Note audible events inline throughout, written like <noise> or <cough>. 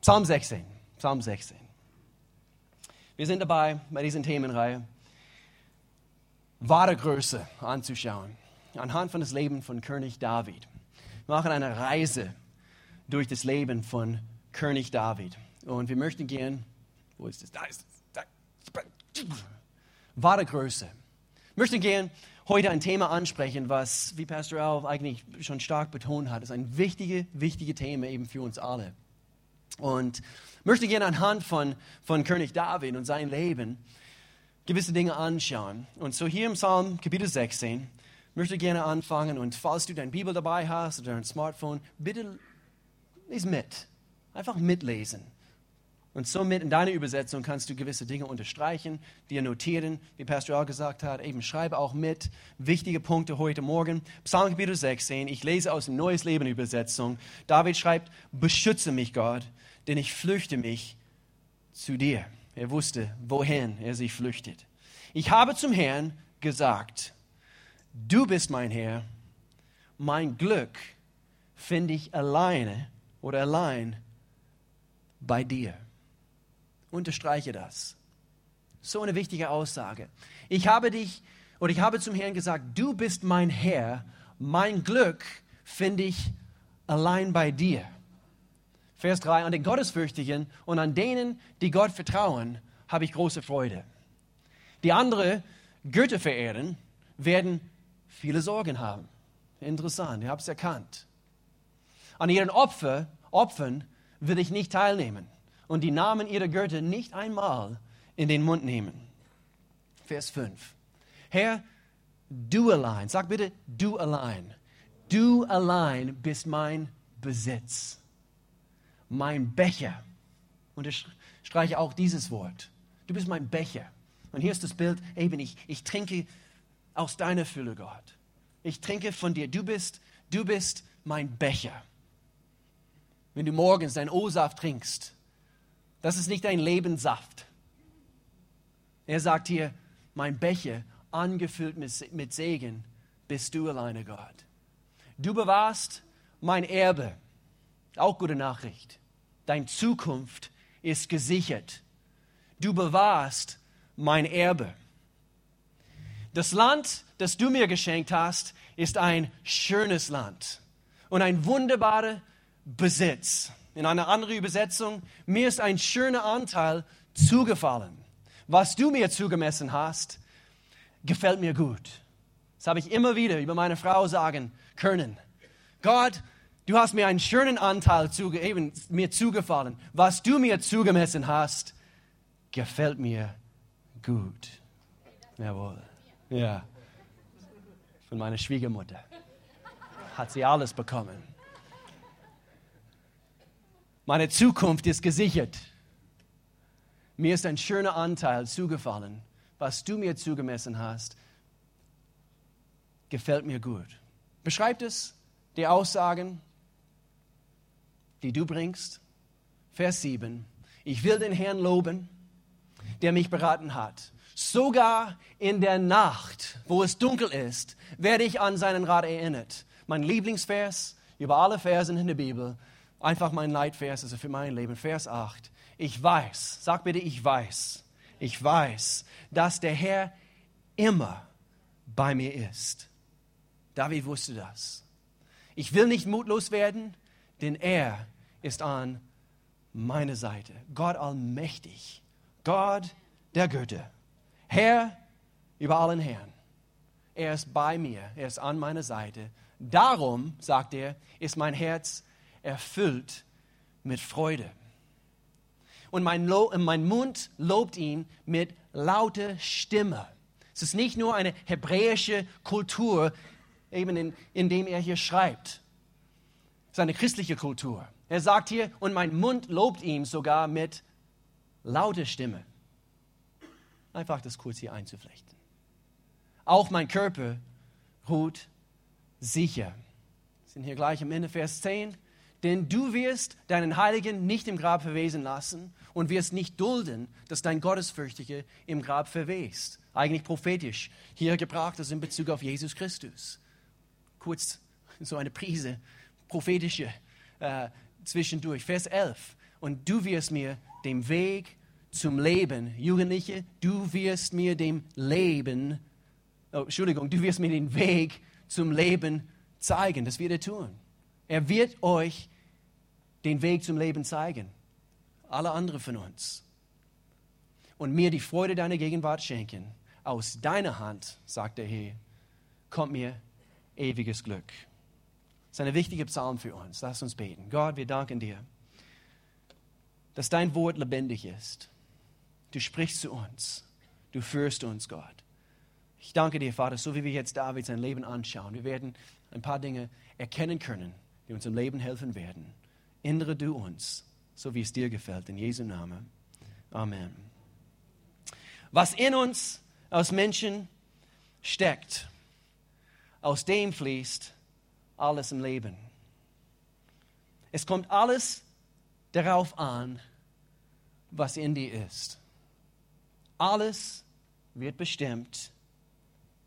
Psalm 16. Psalm 16. Wir sind dabei, bei dieser Themenreihe wahre Größe anzuschauen, anhand von das Leben von König David. Wir machen eine Reise durch das Leben von König David. Und wir möchten gehen, wo ist es? Da ist es. Da. Wahre Größe. Wir möchten gehen heute ein Thema ansprechen, was, wie Pastor Al eigentlich schon stark betont hat, ist ein wichtiges, wichtiges Thema eben für uns alle. Und möchte gerne anhand von, von König David und sein Leben gewisse Dinge anschauen. Und so hier im Psalm Kapitel 16 möchte ich gerne anfangen. Und falls du deine Bibel dabei hast oder dein Smartphone, bitte lies mit. Einfach mitlesen. Und somit in deiner Übersetzung kannst du gewisse Dinge unterstreichen, dir notieren, wie Pastor auch gesagt hat, eben schreibe auch mit wichtige Punkte heute Morgen. Psalm Kapitel 16, ich lese aus dem Neues Leben Übersetzung. David schreibt, beschütze mich Gott, denn ich flüchte mich zu dir. Er wusste, wohin er sich flüchtet. Ich habe zum Herrn gesagt, du bist mein Herr, mein Glück finde ich alleine oder allein bei dir. Unterstreiche das. So eine wichtige Aussage. Ich habe dich oder ich habe zum Herrn gesagt, du bist mein Herr, mein Glück finde ich allein bei dir. Vers 3, an den Gottesfürchtigen und an denen, die Gott vertrauen, habe ich große Freude. Die andere Götter verehren, werden viele Sorgen haben. Interessant, ihr habt es erkannt. An ihren Opfer, Opfern will ich nicht teilnehmen und die Namen ihrer Götter nicht einmal in den Mund nehmen. Vers 5. Herr, du allein, sag bitte, du allein, du allein bist mein Besitz, mein Becher. Und ich streiche auch dieses Wort. Du bist mein Becher. Und hier ist das Bild, eben ich, ich trinke aus deiner Fülle, Gott. Ich trinke von dir. Du bist, du bist mein Becher. Wenn du morgens deinen O-Saft trinkst, das ist nicht ein Lebenssaft. Er sagt hier, mein Becher, angefüllt mit Segen, bist du alleine, Gott. Du bewahrst mein Erbe. Auch gute Nachricht. Deine Zukunft ist gesichert. Du bewahrst mein Erbe. Das Land, das du mir geschenkt hast, ist ein schönes Land und ein wunderbarer Besitz. In einer anderen Übersetzung, mir ist ein schöner Anteil zugefallen. Was du mir zugemessen hast, gefällt mir gut. Das habe ich immer wieder über meine Frau sagen können. Gott, du hast mir einen schönen Anteil zuge eben, mir zugefallen. Was du mir zugemessen hast, gefällt mir gut. Jawohl. Ja. Von meiner Schwiegermutter. Hat sie alles bekommen. Meine Zukunft ist gesichert. Mir ist ein schöner Anteil zugefallen. Was du mir zugemessen hast, gefällt mir gut. Beschreibt es die Aussagen, die du bringst. Vers 7. Ich will den Herrn loben, der mich beraten hat. Sogar in der Nacht, wo es dunkel ist, werde ich an seinen Rat erinnert. Mein Lieblingsvers über alle Versen in der Bibel Einfach mein Leitvers, also für mein Leben, Vers 8. Ich weiß, sag bitte, ich weiß, ich weiß, dass der Herr immer bei mir ist. David wusste das. Ich will nicht mutlos werden, denn er ist an meiner Seite. Gott allmächtig, Gott der Götter, Herr über allen Herren. Er ist bei mir, er ist an meiner Seite. Darum, sagt er, ist mein Herz erfüllt mit Freude. Und mein, Lo mein Mund lobt ihn mit lauter Stimme. Es ist nicht nur eine hebräische Kultur, eben in, in dem er hier schreibt. Es ist eine christliche Kultur. Er sagt hier, und mein Mund lobt ihn sogar mit lauter Stimme. Einfach das kurz hier einzuflechten. Auch mein Körper ruht sicher. Wir sind hier gleich am Ende Vers 10. Denn du wirst deinen Heiligen nicht im Grab verwesen lassen und wirst nicht dulden, dass dein Gottesfürchtige im Grab verwest. Eigentlich prophetisch. Hier gebracht das in Bezug auf Jesus Christus. Kurz so eine Prise prophetische äh, zwischendurch. Vers 11. und du wirst mir den Weg zum Leben, Jugendliche, du wirst mir dem Leben, oh, Entschuldigung, du wirst mir den Weg zum Leben zeigen. Das wird er tun. Er wird euch den Weg zum Leben zeigen. Alle anderen von uns. Und mir die Freude deiner Gegenwart schenken. Aus deiner Hand, sagt der Herr, kommt mir ewiges Glück. Das ist eine wichtige Psalm für uns. Lass uns beten. Gott, wir danken dir, dass dein Wort lebendig ist. Du sprichst zu uns. Du führst uns, Gott. Ich danke dir, Vater, so wie wir jetzt David sein Leben anschauen. Wir werden ein paar Dinge erkennen können, die uns im Leben helfen werden. Ändere du uns, so wie es dir gefällt. In Jesu Namen. Amen. Was in uns aus Menschen steckt, aus dem fließt alles im Leben. Es kommt alles darauf an, was in dir ist. Alles wird bestimmt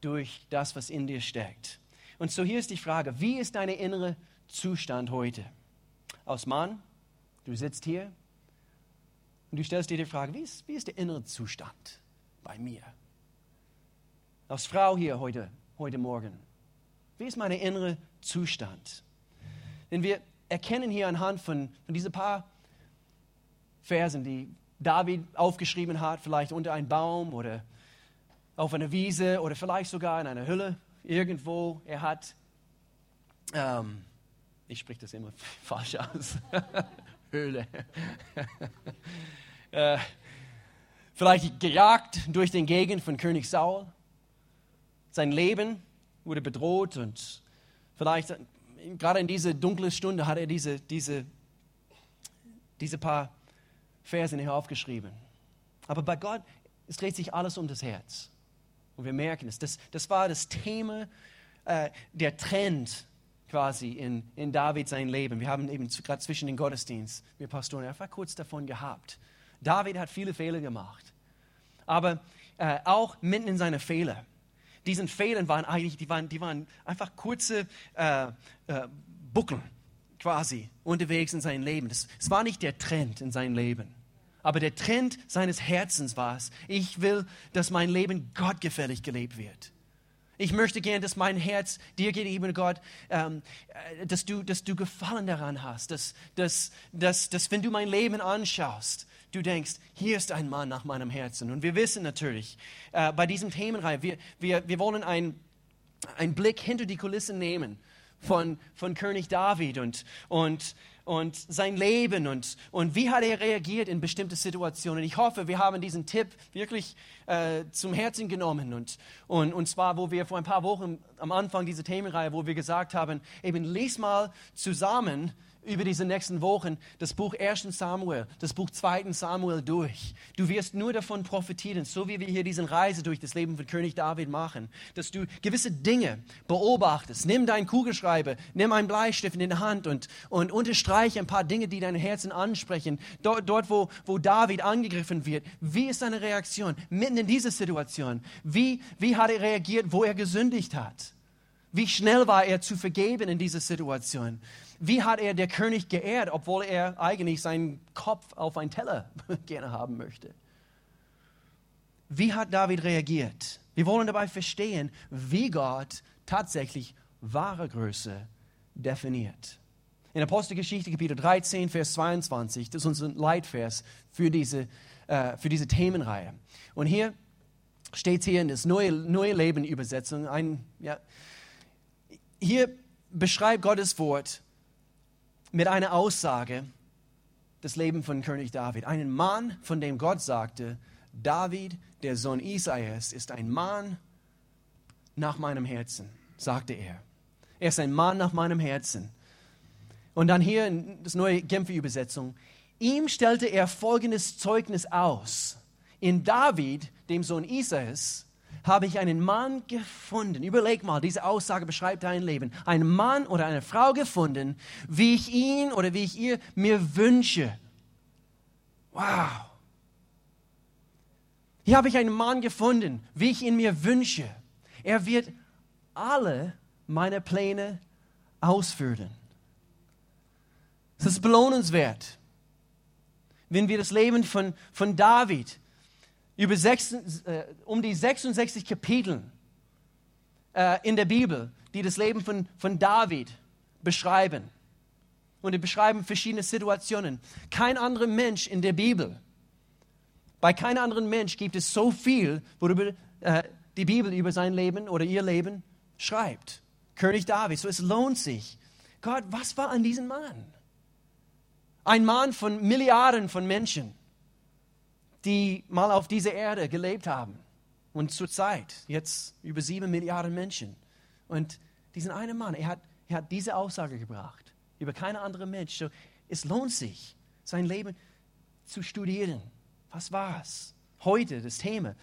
durch das, was in dir steckt. Und so hier ist die Frage, wie ist dein innerer Zustand heute? Aus Mann, du sitzt hier und du stellst dir die Frage, wie ist, wie ist der innere Zustand bei mir? Aus Frau hier heute, heute Morgen, wie ist mein innerer Zustand? Denn wir erkennen hier anhand von, von diesen paar Versen, die David aufgeschrieben hat, vielleicht unter einem Baum oder auf einer Wiese oder vielleicht sogar in einer Hülle irgendwo. Er hat, ähm, ich spreche das immer <laughs> falsch aus, <laughs> Höhle. <laughs> äh, vielleicht gejagt durch den Gegend von König Saul. Sein Leben wurde bedroht und vielleicht gerade in diese dunkle Stunde hat er diese, diese, diese paar Verse hier aufgeschrieben. Aber bei Gott, es dreht sich alles um das Herz. Und wir merken es. Das, das war das Thema, äh, der Trend quasi in, in David sein Leben. Wir haben eben gerade zwischen den Gottesdiensten, wir Pastoren, einfach kurz davon gehabt. David hat viele Fehler gemacht. Aber äh, auch mitten in seine Fehler. Diesen Fehlern waren eigentlich, die waren, die waren einfach kurze äh, äh, Buckel quasi unterwegs in seinem Leben. Es war nicht der Trend in seinem Leben. Aber der Trend seines Herzens war es, ich will, dass mein Leben gottgefällig gelebt wird. Ich möchte gern, dass mein Herz dir gegenüber, Gott, ähm, äh, dass, du, dass du Gefallen daran hast, dass, dass, dass, dass, wenn du mein Leben anschaust, du denkst, hier ist ein Mann nach meinem Herzen. Und wir wissen natürlich, äh, bei diesem Themenreihe, wir, wir, wir wollen einen Blick hinter die Kulissen nehmen von, von König David und, und und sein Leben und, und wie hat er reagiert in bestimmte Situationen. Ich hoffe, wir haben diesen Tipp wirklich äh, zum Herzen genommen und, und, und zwar, wo wir vor ein paar Wochen am Anfang dieser Themenreihe, wo wir gesagt haben, eben lies mal zusammen über diese nächsten Wochen das Buch 1. Samuel, das Buch 2. Samuel durch. Du wirst nur davon profitieren, so wie wir hier diese Reise durch das Leben von König David machen, dass du gewisse Dinge beobachtest. Nimm deinen Kugelschreiber, nimm einen Bleistift in die Hand und, und unterstreiche ein paar Dinge, die dein Herzen ansprechen. Dort, dort wo, wo David angegriffen wird, wie ist seine Reaktion mitten in dieser Situation? Wie, wie hat er reagiert, wo er gesündigt hat? Wie schnell war er zu vergeben in dieser Situation? Wie hat er der König geehrt, obwohl er eigentlich seinen Kopf auf einen Teller <laughs> gerne haben möchte? Wie hat David reagiert? Wir wollen dabei verstehen, wie Gott tatsächlich wahre Größe definiert. In Apostelgeschichte Kapitel 13, Vers 22, das ist unser Leitvers für diese, äh, für diese Themenreihe. Und hier steht hier in das Neue, Neue Leben Übersetzung, ein, ja, hier beschreibt Gottes Wort mit einer Aussage das Leben von König David. Einen Mann, von dem Gott sagte, David, der Sohn Isaias, ist ein Mann nach meinem Herzen, sagte er. Er ist ein Mann nach meinem Herzen. Und dann hier in das neue Genfer Übersetzung. Ihm stellte er folgendes Zeugnis aus. In David, dem Sohn Isaias, habe ich einen Mann gefunden. Überleg mal, diese Aussage beschreibt dein Leben. Einen Mann oder eine Frau gefunden, wie ich ihn oder wie ich ihr mir wünsche. Wow. Hier habe ich einen Mann gefunden, wie ich ihn mir wünsche. Er wird alle meine Pläne ausführen. Es ist belohnenswert. wenn wir das Leben von, von David über sechs, äh, um die 66 Kapitel äh, in der Bibel, die das Leben von, von David beschreiben. Und die beschreiben verschiedene Situationen. Kein anderer Mensch in der Bibel, bei keinem anderen Mensch gibt es so viel, worüber äh, die Bibel über sein Leben oder ihr Leben schreibt. König David, so es lohnt sich. Gott, was war an diesem Mann? Ein Mann von Milliarden von Menschen, die mal auf dieser Erde gelebt haben. Und zurzeit jetzt über sieben Milliarden Menschen. Und diesen einen Mann, er hat, er hat diese Aussage gebracht über keinen anderen Mensch. So, es lohnt sich, sein Leben zu studieren. Was war es? Heute das Thema,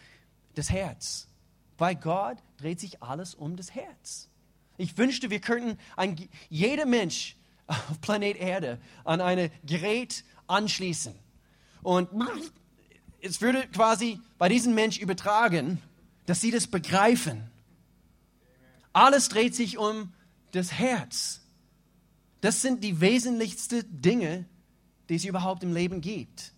das Herz. Bei Gott dreht sich alles um das Herz. Ich wünschte, wir könnten ein, jeder Mensch auf Planet Erde an ein Gerät anschließen. Und es würde quasi bei diesem Mensch übertragen, dass sie das begreifen. Alles dreht sich um das Herz. Das sind die wesentlichsten Dinge, die es überhaupt im Leben gibt.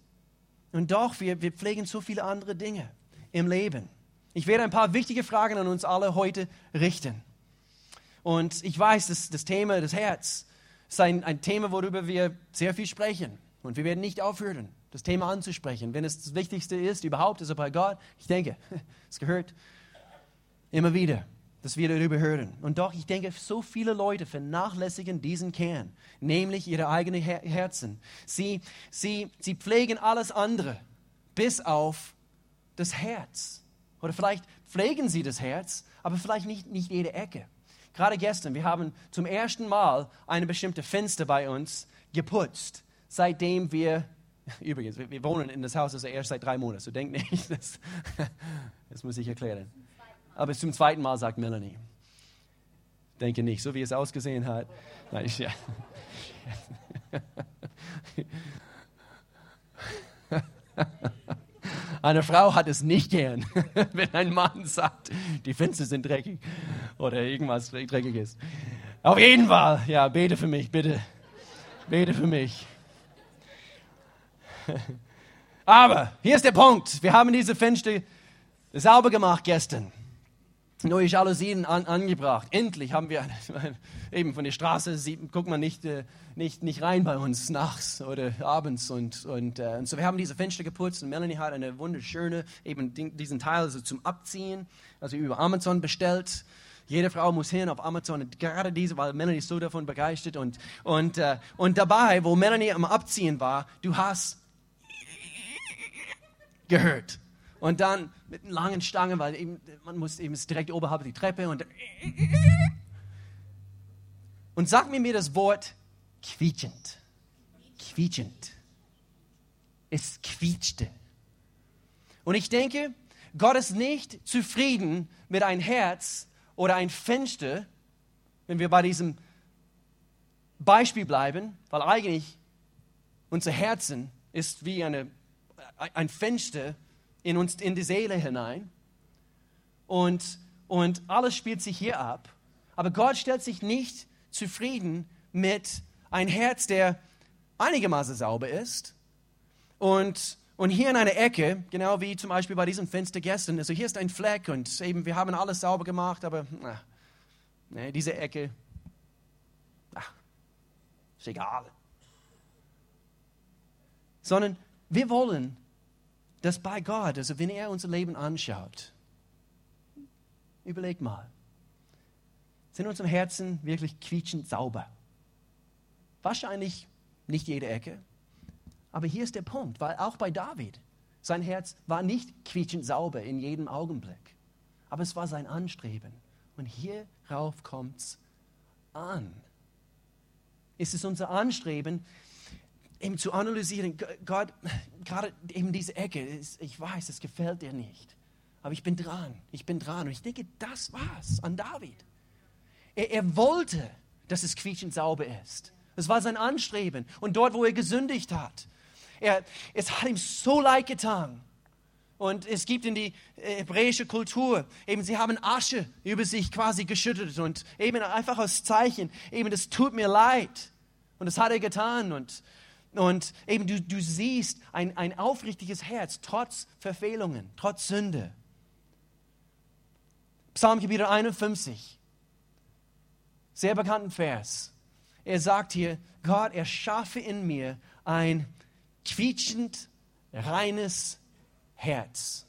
Und doch, wir, wir pflegen so viele andere Dinge im Leben. Ich werde ein paar wichtige Fragen an uns alle heute richten. Und ich weiß, dass das Thema des Herz ist ein, ein Thema, worüber wir sehr viel sprechen. Und wir werden nicht aufhören, das Thema anzusprechen. Wenn es das Wichtigste ist, überhaupt, ist es bei Gott. Ich denke, <laughs> es gehört immer wieder, dass wir darüber hören. Und doch, ich denke, so viele Leute vernachlässigen diesen Kern, nämlich ihre eigenen Her Herzen. Sie, sie, sie pflegen alles andere, bis auf das Herz. Oder vielleicht pflegen sie das Herz, aber vielleicht nicht, nicht jede Ecke. Gerade gestern, wir haben zum ersten Mal eine bestimmte Fenster bei uns geputzt, seitdem wir, <laughs> übrigens, wir, wir wohnen in das Haus erst seit drei Monaten, so denkt nicht, <laughs> das, das muss ich erklären. Aber zum zweiten Mal sagt Melanie. Denke nicht, so wie es ausgesehen hat. Nein, ich, ja. <laughs> Eine Frau hat es nicht gern, wenn ein Mann sagt, die Fenster sind dreckig oder irgendwas Dreckiges. Auf jeden Fall, ja, bete für mich, bitte. Bete für mich. <laughs> Aber hier ist der Punkt. Wir haben diese Fenster sauber gemacht gestern neue Jalousien an, angebracht. Endlich haben wir <laughs> eben von der Straße, sieht, guckt man nicht, äh, nicht, nicht rein bei uns nachts oder abends. Und, und, äh, und so wir haben diese Fenster geputzt und Melanie hat eine wunderschöne, eben diesen Teil also zum Abziehen, also über Amazon bestellt. Jede Frau muss hin auf Amazon, gerade diese, weil Melanie ist so davon begeistert. Und, und, äh, und dabei, wo Melanie am Abziehen war, du hast gehört. Und dann mit einer langen Stange, weil eben, man muss eben direkt oberhalb die Treppe und und sag mir mir das Wort quietschend. Quietschend. Es quietschte. Und ich denke, Gott ist nicht zufrieden mit ein Herz oder ein Fenster, wenn wir bei diesem Beispiel bleiben, weil eigentlich unser Herzen ist wie eine, ein Fenster in uns, in die Seele hinein. Und, und alles spielt sich hier ab. Aber Gott stellt sich nicht zufrieden mit ein Herz, der einigermaßen sauber ist. Und, und hier in einer Ecke, genau wie zum Beispiel bei diesem Fenster gestern, also hier ist ein Fleck und eben wir haben alles sauber gemacht, aber na, nee, diese Ecke, ach, ist egal. Sondern wir wollen dass bei Gott, also wenn er unser Leben anschaut, überleg mal, sind unsere Herzen wirklich quietschend sauber? Wahrscheinlich nicht jede Ecke, aber hier ist der Punkt, weil auch bei David, sein Herz war nicht quietschend sauber in jedem Augenblick, aber es war sein Anstreben. Und hierauf kommt es an. Ist es unser Anstreben, eben zu analysieren, Gott, gerade eben diese Ecke, ich weiß, es gefällt dir nicht. Aber ich bin dran, ich bin dran. Und ich denke, das war's an David. Er, er wollte, dass es quietschend sauber ist. Das war sein Anstreben. Und dort, wo er gesündigt hat, er, es hat ihm so leid getan. Und es gibt in die äh, hebräische Kultur, eben sie haben Asche über sich quasi geschüttet und eben einfach als Zeichen, eben das tut mir leid. Und das hat er getan. Und Und eben du, du siehst ein, ein aufrichtiges Herz, trotz Verfehlungen, trotz Sünde. Psalm Kapitel 51, sehr bekannten Vers. Er sagt hier, Gott, erschaffe in mir ein quietschend reines Herz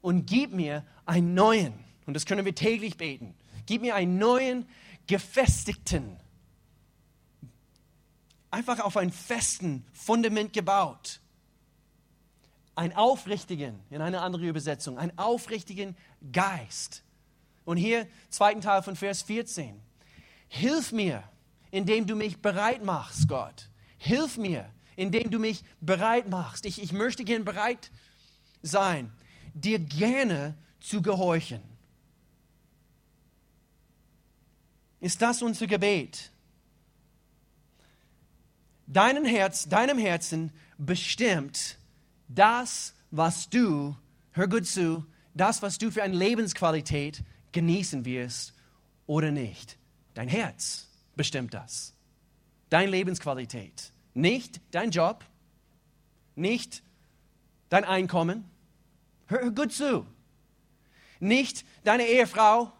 und gib mir einen neuen, und das können wir täglich beten, gib mir einen neuen, gefestigten, einfach auf ein festen Fundament gebaut. Einen aufrichtigen, in einer anderen Übersetzung, einen aufrichtigen Geist. Und hier, zweiten Teil von Vers 14. Hilf mir, indem du mich bereit machst, Gott. Hilf mir, indem du mich bereit machst. Ich, ich möchte gern bereit sein, dir gerne zu gehorchen. Ist das unser Gebet? Deinem Herz, deinem Herzen bestimmt das, was du, hör gut zu, das, was du für eine Lebensqualität genießen wirst oder nicht. Dein Herz bestimmt das. Deine Lebensqualität. Nicht dein Job, nicht dein Einkommen. Hör gut zu. Nicht deine Ehefrau,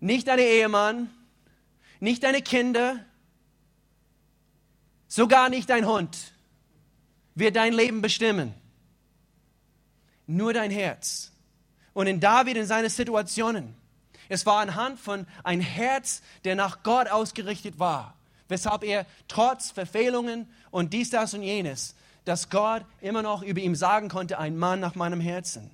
nicht dein Ehemann, nicht deine Kinder, sogar nicht dein Hund wird dein Leben bestimmen. Nur dein Herz. Und in David in seinen Situationen, es war anhand von ein Herz, der nach Gott ausgerichtet war, weshalb er trotz Verfehlungen und dies, das und jenes, dass Gott immer noch über ihm sagen konnte, ein Mann nach meinem Herzen.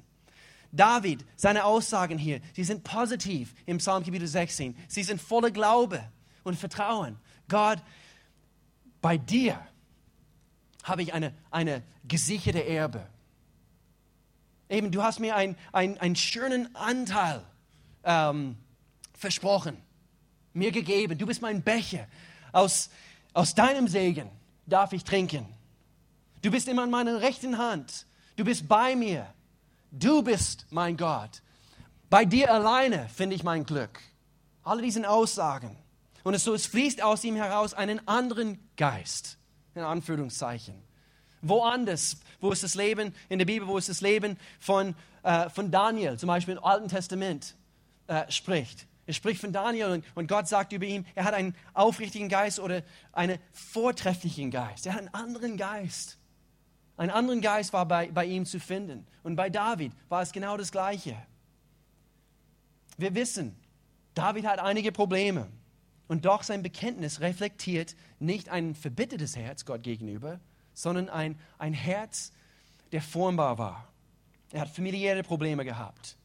David, seine Aussagen hier, sie sind positiv im Psalm Kapitel 16. Sie sind voller Glaube und Vertrauen. Gott, bei dir habe ich eine, eine gesicherte Erbe. Eben, du hast mir einen ein schönen Anteil ähm, versprochen, mir gegeben. Du bist mein Becher. Aus, aus deinem Segen darf ich trinken. Du bist immer an meiner rechten Hand. Du bist bei mir. Du bist mein Gott. Bei dir alleine finde ich mein Glück. Alle diese Aussagen. Und es, so, es fließt aus ihm heraus einen anderen Geist, in Anführungszeichen. Woanders, wo ist das Leben, in der Bibel, wo ist das Leben von, äh, von Daniel, zum Beispiel im Alten Testament, äh, spricht. Er spricht von Daniel und, und Gott sagt über ihn, er hat einen aufrichtigen Geist oder einen vortrefflichen Geist. Er hat einen anderen Geist. Ein anderen Geist war bei, bei ihm zu finden. Und bei David war es genau das Gleiche. Wir wissen, David hat einige Probleme. Und doch sein Bekenntnis reflektiert nicht ein verbittertes Herz Gott gegenüber, sondern ein, ein Herz, der formbar war. Er hat familiäre Probleme gehabt.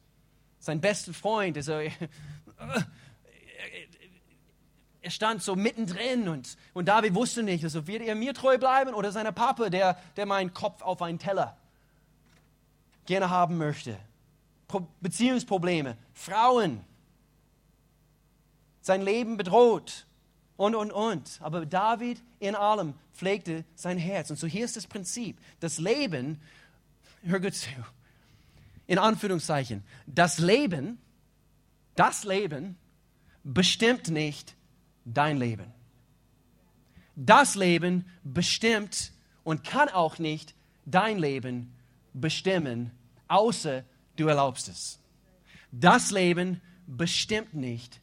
Sein bester Freund, also, <laughs> er stand so mittendrin und, und David wusste nicht, also wird er mir treu bleiben oder seiner Papa, der, der meinen Kopf auf einen Teller gerne haben möchte. Pro Beziehungsprobleme, Frauen, sein Leben bedroht und, und, und. Aber David in allem pflegte sein Herz. Und so hier ist das Prinzip. Das Leben, hör gut zu, in Anführungszeichen, das Leben, das Leben bestimmt nicht dein Leben. Das Leben bestimmt und kann auch nicht dein Leben bestimmen, außer du erlaubst es. Das Leben bestimmt nicht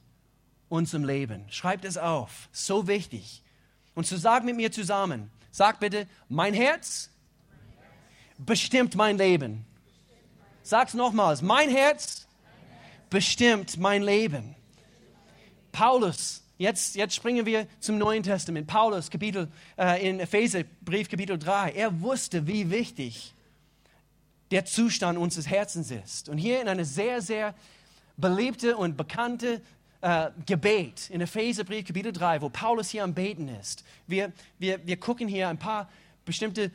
unserem Leben. Schreibt es auf, so wichtig. Und so sag mit mir zusammen, sag bitte, mein Herz bestimmt mein Leben. Sag's nochmals, mein Herz bestimmt mein Leben. Paulus Jetzt, jetzt springen wir zum Neuen Testament. Paulus, Kapitel, äh, in Epheserbrief, Kapitel 3. Er wusste, wie wichtig der Zustand unseres Herzens ist. Und hier in eine sehr, sehr beliebte und bekannte äh, Gebet in Epheserbrief, Kapitel 3, wo Paulus hier am Beten ist. Wir, wir, wir gucken hier ein paar bestimmte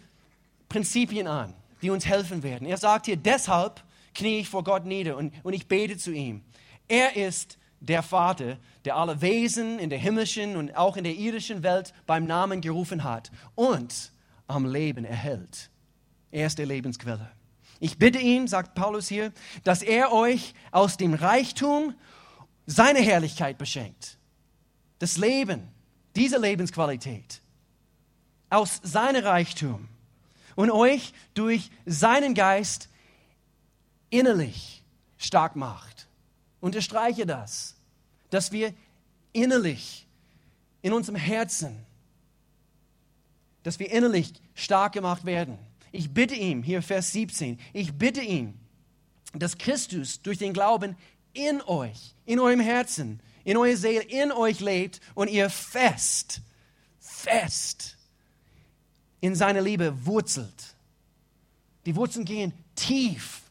Prinzipien an, die uns helfen werden. Er sagt hier, deshalb knie ich vor Gott nieder und, und ich bete zu ihm. Er ist der Vater, der alle Wesen in der himmlischen und auch in der irdischen Welt beim Namen gerufen hat und am Leben erhält. Er ist der Lebensquelle. Ich bitte ihn, sagt Paulus hier, dass er euch aus dem Reichtum seiner Herrlichkeit beschenkt. Das Leben, diese Lebensqualität aus seinem Reichtum und euch durch seinen Geist innerlich stark macht. Unterstreiche das, dass wir innerlich in unserem Herzen, dass wir innerlich stark gemacht werden. Ich bitte ihn, hier Vers 17, ich bitte ihn, dass Christus durch den Glauben in euch, in eurem Herzen, in eurer Seele, in euch lebt und ihr fest, fest in seiner Liebe wurzelt. Die Wurzeln gehen tief,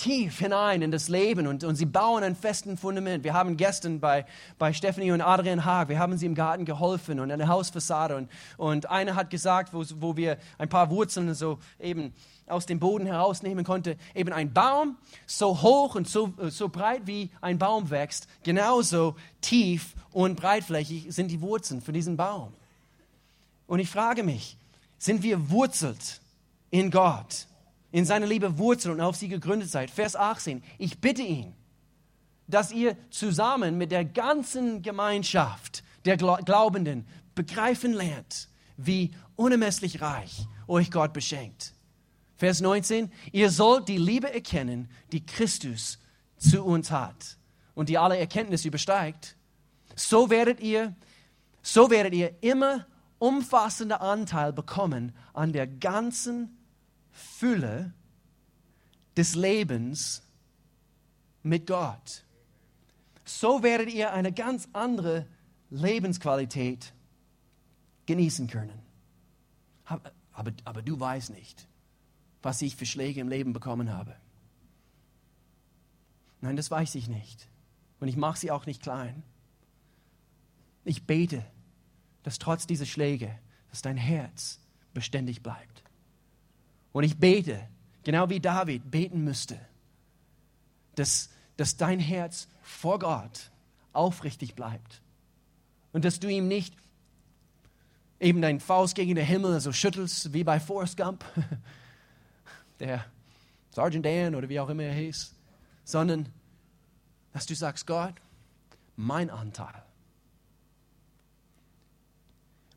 tief hinein in das Leben und, und sie bauen ein festen Fundament. Wir haben gestern bei, bei Stephanie und Adrian Haag, wir haben sie im Garten geholfen und eine Hausfassade und, und einer hat gesagt, wo, wo wir ein paar Wurzeln so eben aus dem Boden herausnehmen konnte, eben ein Baum, so hoch und so, so breit wie ein Baum wächst, genauso tief und breitflächig sind die Wurzeln für diesen Baum. Und ich frage mich, sind wir wurzelt in Gott, in seiner Liebe wurzelt und auf sie gegründet seid? Vers 18, ich bitte ihn, dass ihr zusammen mit der ganzen Gemeinschaft der Glaubenden begreifen lernt, wie unermesslich reich euch Gott beschenkt Vers 19, ihr sollt die Liebe erkennen, die Christus zu uns hat und die alle Erkenntnis übersteigt. So werdet ihr, so werdet ihr immer umfassender Anteil bekommen an der ganzen Fülle des Lebens mit Gott. So werdet ihr eine ganz andere Lebensqualität genießen können. Aber, aber, aber du weißt nicht was ich für Schläge im Leben bekommen habe. Nein, das weiß ich nicht. Und ich mache sie auch nicht klein. Ich bete, dass trotz dieser Schläge, dass dein Herz beständig bleibt. Und ich bete, genau wie David beten müsste, dass, dass dein Herz vor Gott aufrichtig bleibt. Und dass du ihm nicht eben deinen Faust gegen den Himmel so schüttelst wie bei Forrest Gump, <laughs> der Sergeant Dan oder wie auch immer er hieß, sondern dass du sagst, Gott, mein Anteil,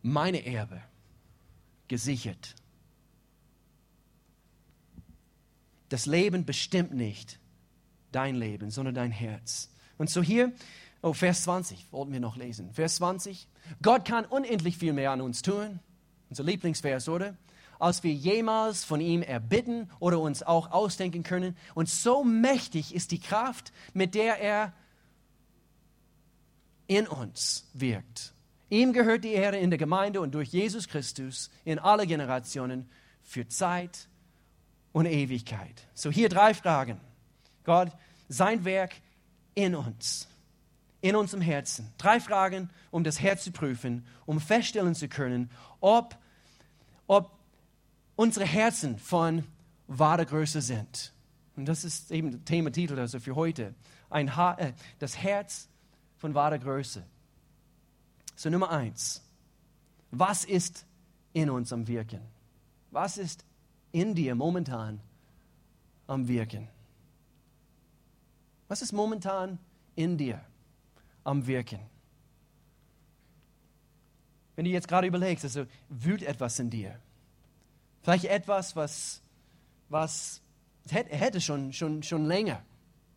meine Erbe gesichert. Das Leben bestimmt nicht dein Leben, sondern dein Herz. Und so hier, oh, Vers 20 wollten wir noch lesen. Vers 20. Gott kann unendlich viel mehr an uns tun. Unser Lieblingsvers, oder? als wir jemals von ihm erbitten oder uns auch ausdenken können. Und so mächtig ist die Kraft, mit der er in uns wirkt. Ihm gehört die Ehre in der Gemeinde und durch Jesus Christus in alle Generationen für Zeit und Ewigkeit. So hier drei Fragen. Gott, sein Werk in uns, in unserem Herzen. Drei Fragen, um das Herz zu prüfen, um feststellen zu können, ob, ob unsere Herzen von wahrer Größe sind. Und das ist eben der Thematitel also für heute. Ein ha äh, das Herz von wahrer Größe. So Nummer eins. Was ist in uns am Wirken? Was ist in dir momentan am Wirken? Was ist momentan in dir am Wirken? Wenn du jetzt gerade überlegst, also wühlt etwas in dir. Vielleicht etwas, was, was hätte schon, schon, schon länger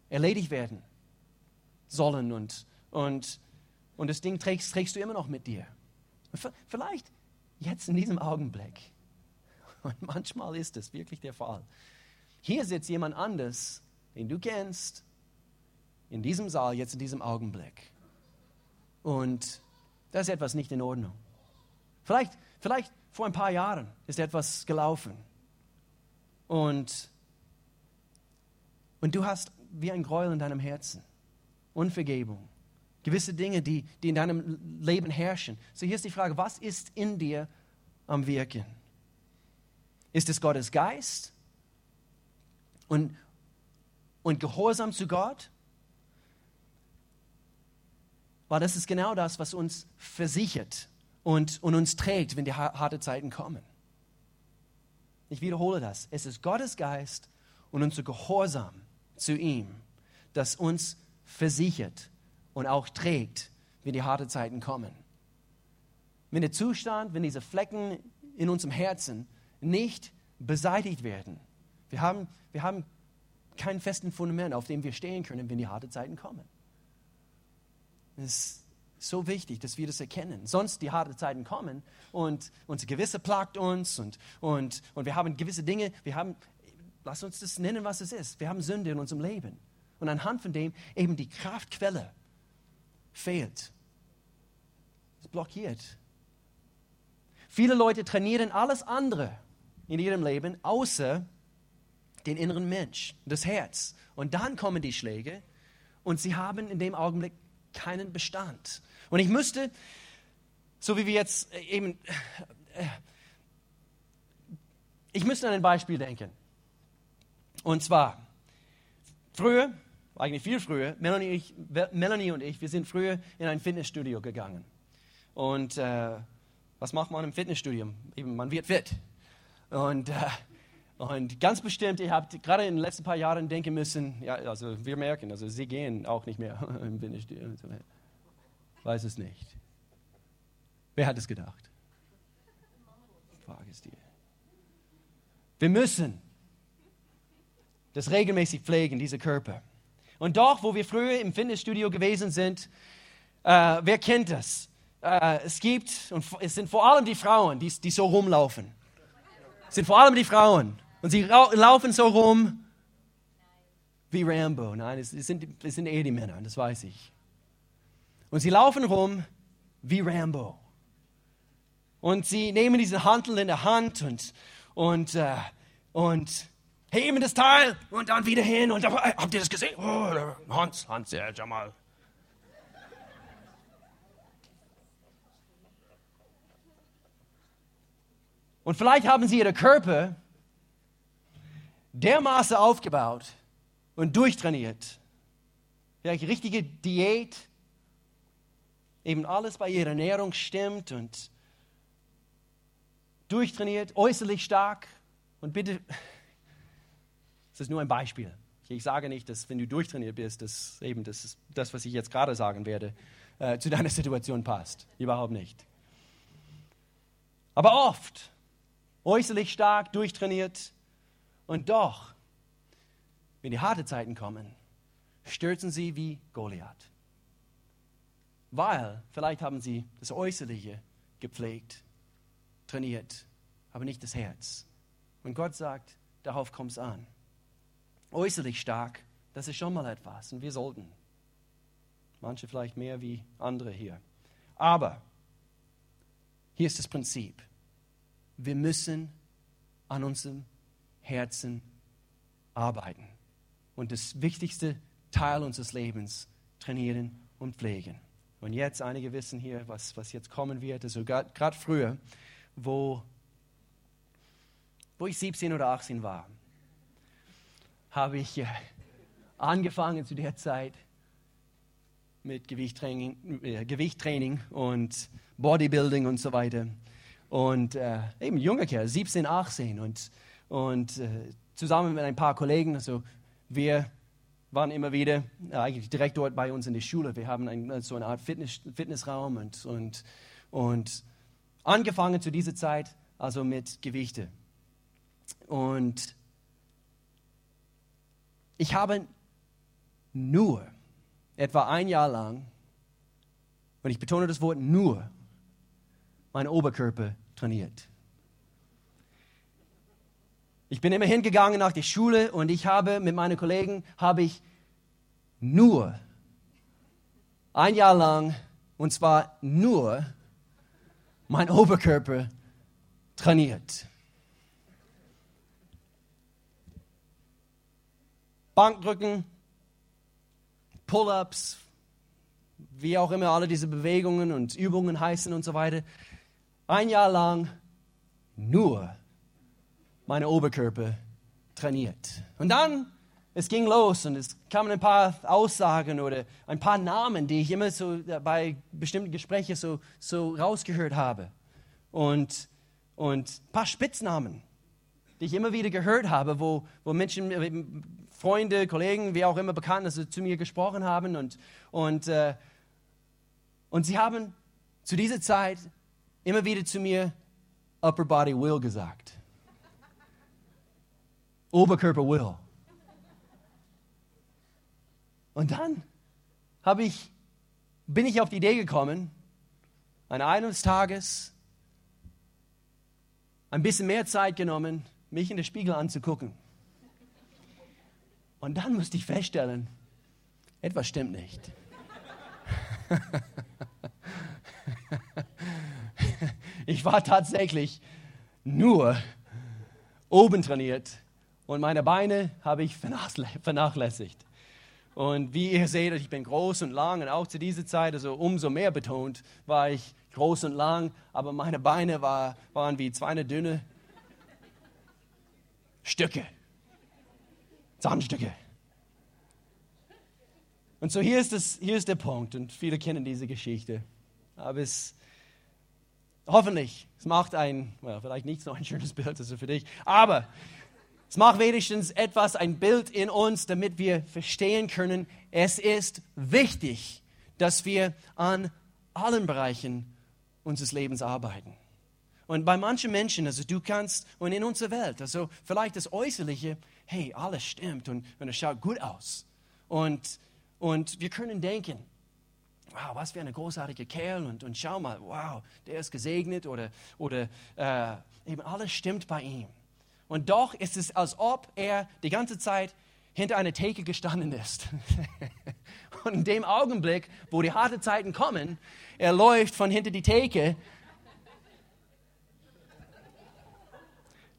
erledigt werden sollen und, und, und das Ding trägst, trägst du immer noch mit dir. Vielleicht jetzt in diesem Augenblick. Und <laughs> manchmal ist es wirklich der Fall. Hier sitzt jemand anders, den du kennst, in diesem Saal, jetzt in diesem Augenblick. Und da ist etwas nicht in Ordnung. Vielleicht, vielleicht vor ein paar Jahren ist etwas gelaufen. Und, und du hast wie ein Gräuel in deinem Herzen. Unvergebung. Gewisse Dinge, die, die in deinem Leben herrschen. So hier ist die Frage, was ist in dir am Wirken? Ist es Gottes Geist und, und Gehorsam zu Gott? Weil das ist genau das, was uns versichert und, und uns trägt, wenn die harte Zeiten kommen. Ich wiederhole das. Es ist Gottes Geist und unser Gehorsam zu ihm, das uns versichert und auch trägt, wenn die harte Zeiten kommen. wenn der Zustand, wenn diese Flecken in unserem Herzen nicht beseitigt werden, wir haben, wir haben kein festen Fundament, auf dem wir stehen können, wenn die harten Zeiten kommen. Es ist so wichtig, dass wir das erkennen. Sonst die harten Zeiten kommen und unser Gewisse plagt uns und, und, und wir haben gewisse Dinge, wir haben, lass uns das nennen, was es ist. Wir haben Sünde in unserem Leben. Und anhand von dem eben die Kraftquelle fehlt. Es blockiert. Viele Leute trainieren alles andere in ihrem Leben, außer den inneren Mensch, das Herz. Und dann kommen die Schläge und sie haben in dem Augenblick keinen Bestand. Und ich müsste, so wie wir jetzt äh, eben, äh, ich müsste an ein Beispiel denken. Und zwar, früher, eigentlich viel früher, Melanie, ich, Melanie und ich, wir sind früher in ein Fitnessstudio gegangen. Und äh, was macht man im Fitnessstudio? Eben, man wird fit. Und, äh, und ganz bestimmt, ihr habt gerade in den letzten paar Jahren denken müssen, ja, also wir merken, also sie gehen auch nicht mehr <laughs> im Fitnessstudio. Weiß es nicht. Wer hat es gedacht? Frage ist dir. Wir müssen das regelmäßig pflegen, diese Körper. Und doch, wo wir früher im Fitnessstudio gewesen sind, äh, wer kennt das? Äh, es gibt, und es sind vor allem die Frauen, die, die so rumlaufen. Sind vor allem die Frauen. Und sie laufen so rum wie Rambo. Nein, es, sind, es sind eh die Männer, das weiß ich. Und sie laufen rum wie Rambo. Und sie nehmen diesen Hantel in der Hand und, und, äh, und heben das Teil und dann wieder hin. Und dann, habt ihr das gesehen? Oh, Hans, Hans, ja, Jamal. Und vielleicht haben sie ihre Körper dermaßen aufgebaut und durchtrainiert. Vielleicht richtige Diät, eben alles bei ihrer Ernährung stimmt und durchtrainiert, äußerlich stark. Und bitte, <laughs> das ist nur ein Beispiel. Ich sage nicht, dass wenn du durchtrainiert bist, dass eben das, das was ich jetzt gerade sagen werde, äh, zu deiner Situation passt. Überhaupt nicht. Aber oft äußerlich stark, durchtrainiert. Und doch, wenn die harten Zeiten kommen, stürzen sie wie Goliath. Weil vielleicht haben sie das Äußerliche gepflegt, trainiert, aber nicht das Herz. Und Gott sagt, darauf kommt es an. Äußerlich stark, das ist schon mal etwas und wir sollten. Manche vielleicht mehr wie andere hier. Aber hier ist das Prinzip wir müssen an unserem Herzen arbeiten und das wichtigste Teil unseres Lebens trainieren und pflegen. Und jetzt, einige wissen hier, was, was jetzt kommen wird, also gerade früher, wo, wo ich 17 oder 18 war, habe ich äh, angefangen zu der Zeit mit Gewichttraining, äh, Gewichttraining und Bodybuilding und so weiter. Und äh, eben junger Kerl, 17, 18 und, und äh, zusammen mit ein paar Kollegen, also wir waren immer wieder äh, eigentlich direkt dort bei uns in der Schule. Wir haben ein, so eine Art Fitness, Fitnessraum und, und, und angefangen zu dieser Zeit also mit Gewichte. Und ich habe nur etwa ein Jahr lang, und ich betone das Wort nur, meinen Oberkörper trainiert. Ich bin immer hingegangen nach der Schule und ich habe mit meinen Kollegen habe ich nur ein Jahr lang und zwar nur mein Oberkörper trainiert. Bankdrücken, Pull-ups, wie auch immer alle diese Bewegungen und Übungen heißen und so weiter ein Jahr lang nur meine Oberkörper trainiert. Und dann, es ging los und es kamen ein paar Aussagen oder ein paar Namen, die ich immer so bei bestimmten Gesprächen so, so rausgehört habe. Und, und ein paar Spitznamen, die ich immer wieder gehört habe, wo, wo Menschen, Freunde, Kollegen, wie auch immer bekannt, also zu mir gesprochen haben. Und, und, äh, und sie haben zu dieser Zeit immer wieder zu mir Upper Body Will gesagt. Oberkörper Will. Und dann habe ich, bin ich auf die Idee gekommen, an eines Tages ein bisschen mehr Zeit genommen, mich in den Spiegel anzugucken. Und dann musste ich feststellen, etwas stimmt nicht. <laughs> ich war tatsächlich nur oben trainiert und meine Beine habe ich vernachlässigt. Und wie ihr seht, ich bin groß und lang und auch zu dieser Zeit, also umso mehr betont, war ich groß und lang, aber meine Beine war, waren wie zwei dünne Stücke, Zahnstücke. Und so hier ist, das, hier ist der Punkt, und viele kennen diese Geschichte. Aber es hoffentlich, es macht ein, well, vielleicht nicht so ein schönes Bild, also für dich, aber es macht wenigstens etwas, ein Bild in uns, damit wir verstehen können, es ist wichtig, dass wir an allen Bereichen unseres Lebens arbeiten. Und bei manchen Menschen, also du kannst, und in unserer Welt, also vielleicht das Äußerliche, hey, alles stimmt und, und es schaut gut aus. Und, und wir können denken, wow, was für ein großartiger Kerl und, und schau mal, wow, der ist gesegnet oder, oder äh, eben alles stimmt bei ihm. Und doch ist es, als ob er die ganze Zeit hinter einer Theke gestanden ist. <laughs> und in dem Augenblick, wo die harten Zeiten kommen, er läuft von hinter die Theke.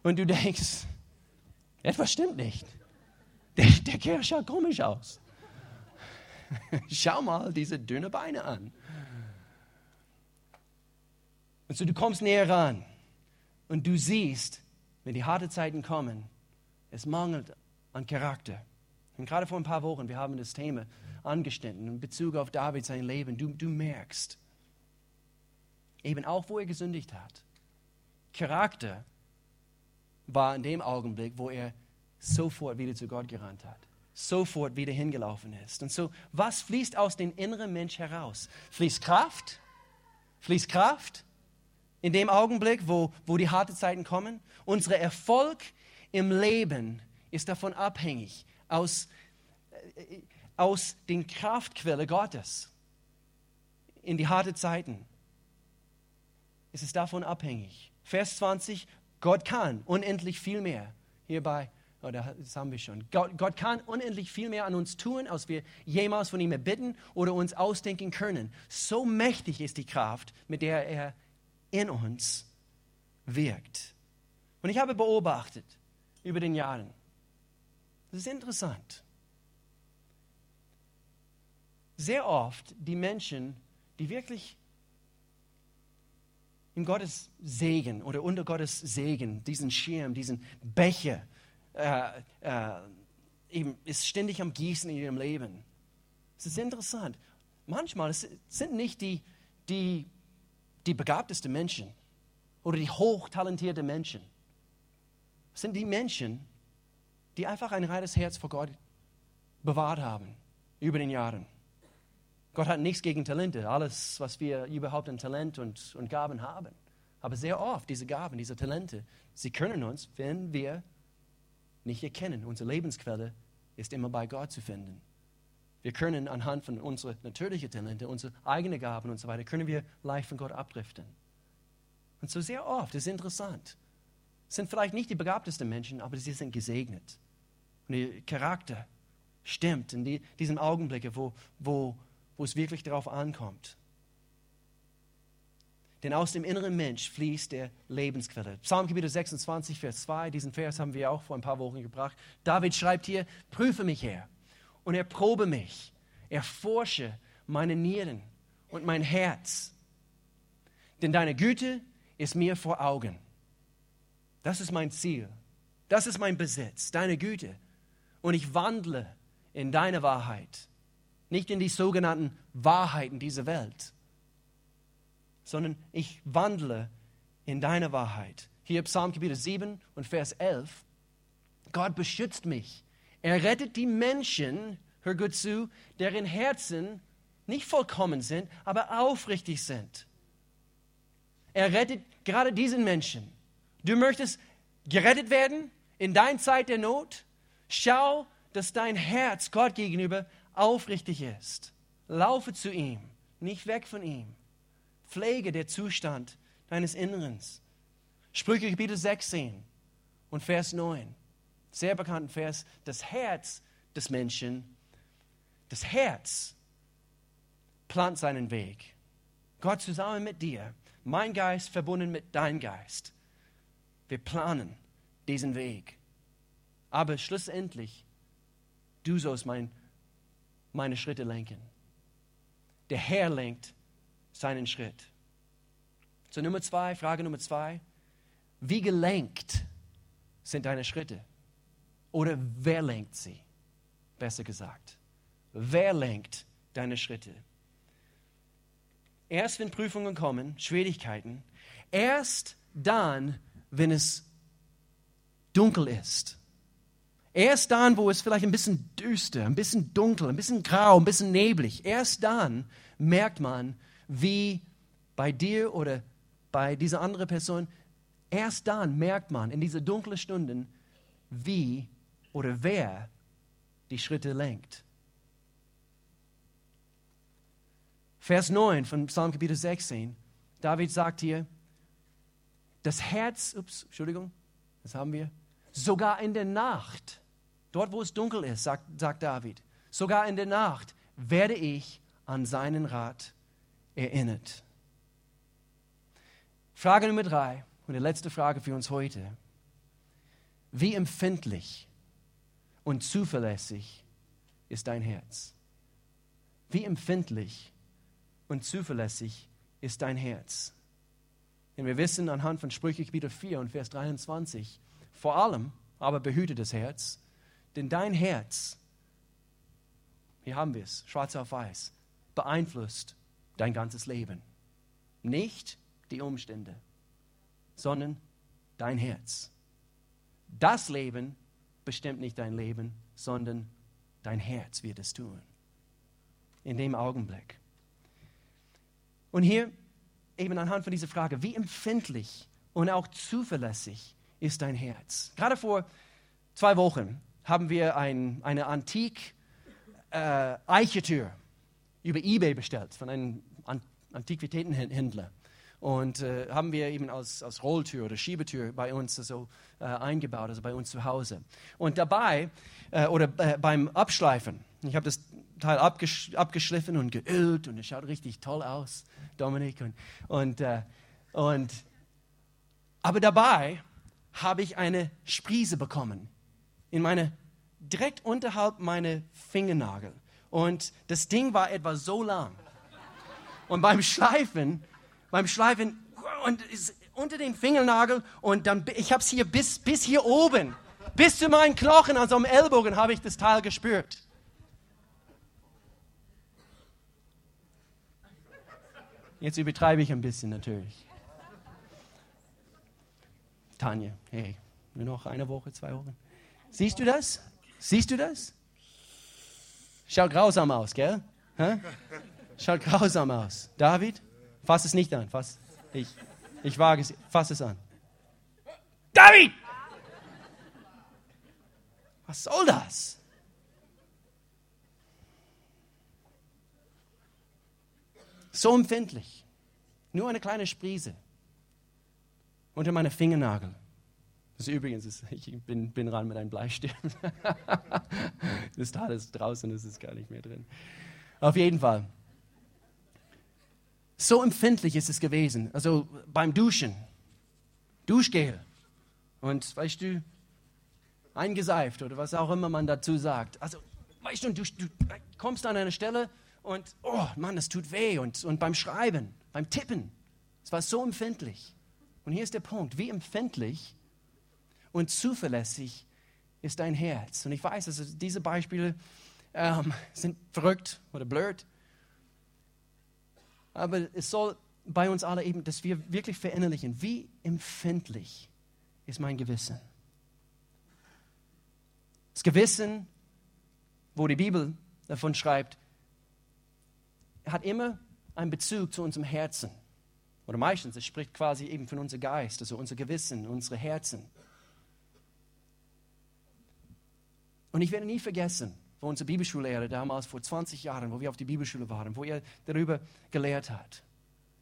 Und du denkst, etwas stimmt nicht. Der, der Kerl schaut komisch aus. <laughs> Schau mal diese dünnen Beine an. Und so du kommst näher ran und du siehst, wenn die harten Zeiten kommen, es mangelt an Charakter. Und gerade vor ein paar Wochen, wir haben das Thema angeschnitten in Bezug auf David sein Leben. Du, du merkst, eben auch wo er gesündigt hat, Charakter war in dem Augenblick, wo er sofort wieder zu Gott gerannt hat, sofort wieder hingelaufen ist. Und so, was fließt aus dem inneren Mensch heraus? Fließt Kraft? Fließt Kraft? in dem Augenblick, wo, wo die harten Zeiten kommen. Unser Erfolg im Leben ist davon abhängig, aus, äh, aus den Kraftquelle Gottes in die harten Zeiten. Es ist davon abhängig. Vers 20, Gott kann unendlich viel mehr. Hierbei, oh, das haben wir schon. Gott, Gott kann unendlich viel mehr an uns tun, als wir jemals von ihm erbitten oder uns ausdenken können. So mächtig ist die Kraft, mit der er in uns wirkt. Und ich habe beobachtet über den Jahren, das ist interessant, sehr oft die Menschen, die wirklich in Gottes Segen oder unter Gottes Segen, diesen Schirm, diesen Becher, äh, äh, eben ist ständig am Gießen in ihrem Leben. Es ist interessant. Manchmal sind nicht die, die die begabtesten Menschen oder die hochtalentierten Menschen sind die Menschen, die einfach ein reines Herz vor Gott bewahrt haben über den Jahren. Gott hat nichts gegen Talente, alles, was wir überhaupt an Talent und, und Gaben haben. Aber sehr oft diese Gaben, diese Talente, sie können uns, wenn wir nicht erkennen, unsere Lebensquelle ist immer bei Gott zu finden. Wir können anhand von unseren natürlichen Talenten, unsere eigenen Gaben und so weiter, können wir leicht von Gott abdriften. Und so sehr oft, das ist interessant, sind vielleicht nicht die begabtesten Menschen, aber sie sind gesegnet. Und ihr Charakter stimmt in die, diesen Augenblicken, wo, wo, wo es wirklich darauf ankommt. Denn aus dem inneren Mensch fließt der Lebensquelle. Psalmkapitel 26, Vers 2, diesen Vers haben wir auch vor ein paar Wochen gebracht. David schreibt hier, prüfe mich her und erprobe mich, erforsche meine Nieren und mein Herz. Denn deine Güte ist mir vor Augen. Das ist mein Ziel. Das ist mein Besitz, deine Güte. Und ich wandle in deine Wahrheit. Nicht in die sogenannten Wahrheiten dieser Welt, sondern ich wandle in deine Wahrheit. Hier Psalm Kapitel 7 und Vers 11. Gott beschützt mich er rettet die Menschen, hör gut zu, deren Herzen nicht vollkommen sind, aber aufrichtig sind. Er rettet gerade diesen Menschen. Du möchtest gerettet werden in deiner Zeit der Not? Schau, dass dein Herz Gott gegenüber aufrichtig ist. Laufe zu ihm, nicht weg von ihm. Pflege der Zustand deines Innerens. Sprüche Kapitel 16 und Vers 9. Sehr bekannten Vers. Das Herz des Menschen, das Herz plant seinen Weg. Gott zusammen mit dir, mein Geist verbunden mit deinem Geist. Wir planen diesen Weg. Aber schlussendlich, du sollst mein, meine Schritte lenken. Der Herr lenkt seinen Schritt. So Nummer zwei, Frage Nummer zwei. Wie gelenkt sind deine Schritte? Oder wer lenkt sie? Besser gesagt. Wer lenkt deine Schritte? Erst wenn Prüfungen kommen, Schwierigkeiten, erst dann, wenn es dunkel ist. Erst dann, wo es vielleicht ein bisschen düster, ein bisschen dunkel, ein bisschen grau, ein bisschen neblig, erst dann merkt man, wie bei dir oder bei dieser anderen Person, erst dann merkt man in diese dunklen Stunden, wie oder wer die Schritte lenkt. Vers 9 von Psalm Kapitel 16. David sagt hier, das Herz, ups, Entschuldigung, das haben wir, sogar in der Nacht, dort wo es dunkel ist, sagt, sagt David, sogar in der Nacht werde ich an seinen Rat erinnert. Frage Nummer drei und die letzte Frage für uns heute. Wie empfindlich und zuverlässig ist dein Herz? Wie empfindlich und zuverlässig ist dein Herz? Denn wir wissen anhand von Sprüche Kapitel 4 und Vers 23, vor allem aber behüte das Herz, denn dein Herz, hier haben wir es, schwarz auf weiß, beeinflusst dein ganzes Leben. Nicht die Umstände, sondern dein Herz. Das Leben bestimmt nicht dein Leben, sondern dein Herz wird es tun. In dem Augenblick. Und hier eben anhand von dieser Frage, wie empfindlich und auch zuverlässig ist dein Herz? Gerade vor zwei Wochen haben wir ein, eine antik äh, über Ebay bestellt von einem Antiquitätenhändler. Und äh, haben wir eben als, als Rolltür oder Schiebetür bei uns so äh, eingebaut, also bei uns zu Hause. Und dabei, äh, oder äh, beim Abschleifen, ich habe das Teil abgesch abgeschliffen und geölt und es schaut richtig toll aus, Dominik. Und, und, äh, und, aber dabei habe ich eine Sprise bekommen, in meine, direkt unterhalb meiner Fingernagel. Und das Ding war etwa so lang. Und beim Schleifen, beim Schleifen, und unter den Fingernagel und dann, ich habe es hier bis, bis hier oben, bis zu meinen Knochen, also am Ellbogen habe ich das Teil gespürt. Jetzt übertreibe ich ein bisschen natürlich. Tanja, hey, nur noch eine Woche, zwei Wochen. Siehst du das? Siehst du das? Schaut grausam aus, gell? Hä? Schaut grausam aus. David, fass es nicht an. Fass, ich, ich wage es. Fass es an. David! Was soll das? So empfindlich. Nur eine kleine Sprise unter meine Fingernagel. Das ist übrigens, ich bin, bin ran mit einem Bleistift. <laughs> das ist draußen, das ist gar nicht mehr drin. Auf jeden Fall. So empfindlich ist es gewesen. Also beim Duschen, Duschgel und, weißt du, eingeseift oder was auch immer man dazu sagt. Also, weißt du, du, du kommst an eine Stelle und, oh Mann, das tut weh. Und, und beim Schreiben, beim Tippen, es war so empfindlich. Und hier ist der Punkt, wie empfindlich und zuverlässig ist dein Herz. Und ich weiß, also diese Beispiele ähm, sind verrückt oder blöd, aber es soll bei uns alle eben, dass wir wirklich verinnerlichen, wie empfindlich ist mein Gewissen. Das Gewissen, wo die Bibel davon schreibt, hat immer einen Bezug zu unserem Herzen. Oder meistens, es spricht quasi eben von unserem Geist, also unser Gewissen, unsere Herzen. Und ich werde nie vergessen, wo unser Bibelschullehrer damals vor 20 Jahren, wo wir auf die Bibelschule waren, wo er darüber gelehrt hat.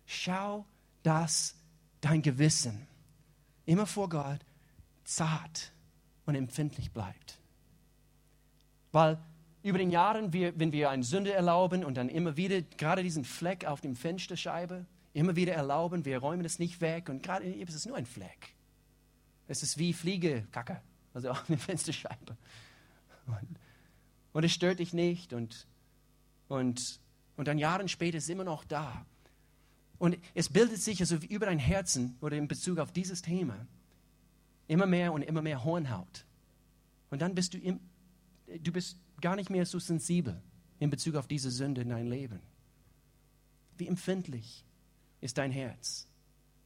Schau, dass dein Gewissen immer vor Gott zart und empfindlich bleibt. Weil über den Jahren, wir, wenn wir eine Sünde erlauben und dann immer wieder gerade diesen Fleck auf dem Fensterscheibe, immer wieder erlauben, wir räumen es nicht weg und gerade ist es nur ein Fleck. Es ist wie Fliegekacke, also <laughs> auf der Fensterscheibe. Und, und es stört dich nicht und, und, und dann Jahren später ist es immer noch da. Und es bildet sich also über dein Herzen oder in Bezug auf dieses Thema immer mehr und immer mehr Hornhaut. Und dann bist du, im, du bist gar nicht mehr so sensibel in Bezug auf diese Sünde in dein Leben. Wie empfindlich ist dein Herz?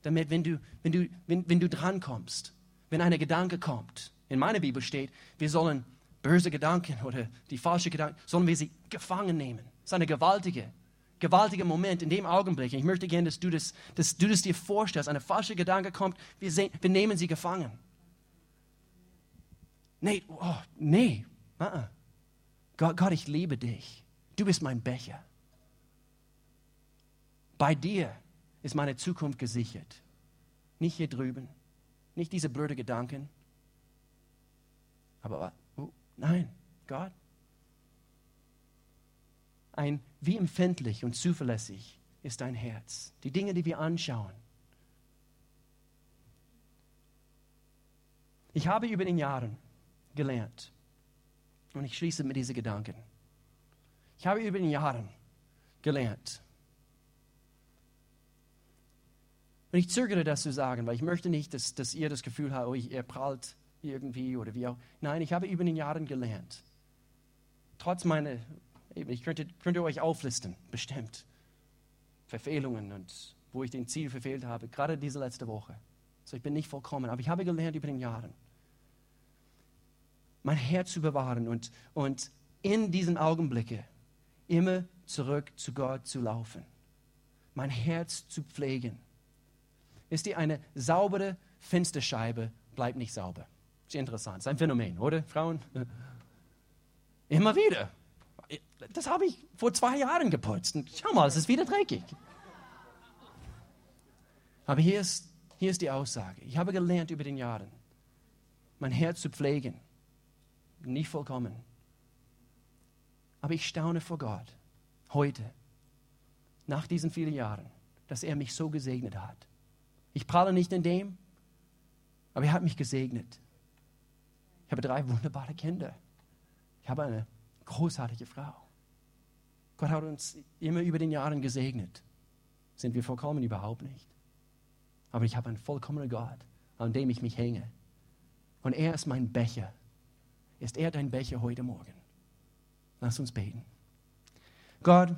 Damit, wenn du, wenn du, wenn, wenn du drankommst, wenn ein Gedanke kommt, in meiner Bibel steht, wir sollen böse Gedanken oder die falschen Gedanken, sollen wir sie gefangen nehmen. Das ist ein gewaltiger, gewaltiger Moment in dem Augenblick. Ich möchte gerne, dass du das, dass du das dir vorstellst. Ein falscher Gedanke kommt, wir, sehen, wir nehmen sie gefangen. Nee, oh, nee, uh -uh. Gott, Gott, ich liebe dich. Du bist mein Becher. Bei dir ist meine Zukunft gesichert. Nicht hier drüben, nicht diese blöden Gedanken. Aber nein, Gott. Ein, wie empfindlich und zuverlässig ist dein Herz. Die Dinge, die wir anschauen. Ich habe über den Jahren gelernt, und ich schließe mit diesen Gedanken. Ich habe über die Jahre gelernt. Und ich zögere das zu sagen, weil ich möchte nicht, dass, dass ihr das Gefühl habt, oh, ihr prallt irgendwie oder wie auch. Nein, ich habe über den Jahren gelernt. Trotz meiner, ich könnte, könnte euch auflisten, bestimmt, Verfehlungen und wo ich den Ziel verfehlt habe, gerade diese letzte Woche. So, ich bin nicht vollkommen, aber ich habe gelernt über den Jahren mein Herz zu bewahren und, und in diesen Augenblicken immer zurück zu Gott zu laufen. Mein Herz zu pflegen. Ist die eine saubere Fensterscheibe bleibt nicht sauber. Ist interessant. Ist ein Phänomen, oder, Frauen? Immer wieder. Das habe ich vor zwei Jahren geputzt. Und schau mal, es ist wieder dreckig. Aber hier ist, hier ist die Aussage. Ich habe gelernt über den Jahren, mein Herz zu pflegen nicht vollkommen. Aber ich staune vor Gott heute, nach diesen vielen Jahren, dass er mich so gesegnet hat. Ich prahle nicht in dem, aber er hat mich gesegnet. Ich habe drei wunderbare Kinder. Ich habe eine großartige Frau. Gott hat uns immer über den Jahren gesegnet. Sind wir vollkommen überhaupt nicht. Aber ich habe einen vollkommenen Gott, an dem ich mich hänge. Und er ist mein Becher ist er dein Becher heute Morgen. Lass uns beten. Gott,